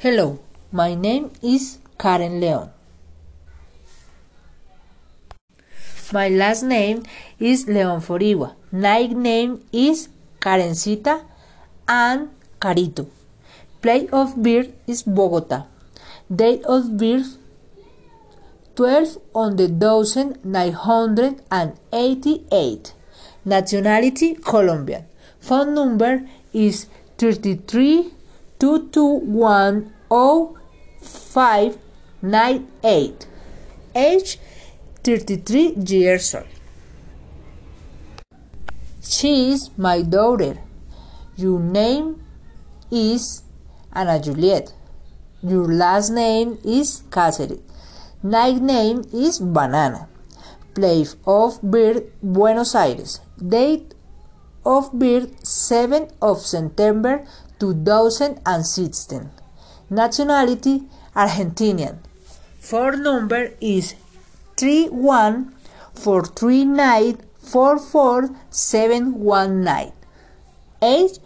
Hello, my name is Karen Leon. My last name is Leon Foriwa. Nickname is Karencita and Carito. Place of birth is Bogota. Date of birth 12 on the dozen 988. Nationality Colombian. Phone number is 33 221 0598. Age 33 years old. She is my daughter. Your name is Ana Juliet. Your last name is Cáceres. Nickname is Banana. Place of birth Buenos Aires. Date of birth 7 of September 2016. Nationality Argentinian. Phone number is 31439444719. Age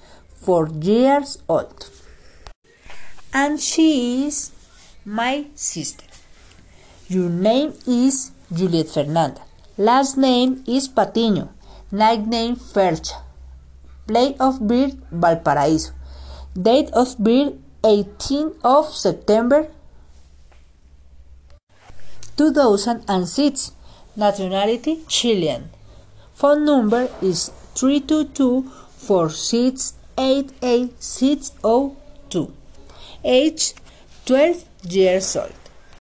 4 years old. And she is my sister. Your name is Juliet Fernanda. Last name is Patiño. Nickname Fercha. Place of birth Valparaíso. Date of birth 18 of September 2006. Nationality Chilean. Phone number is 322 4688 602. Age 12 years old.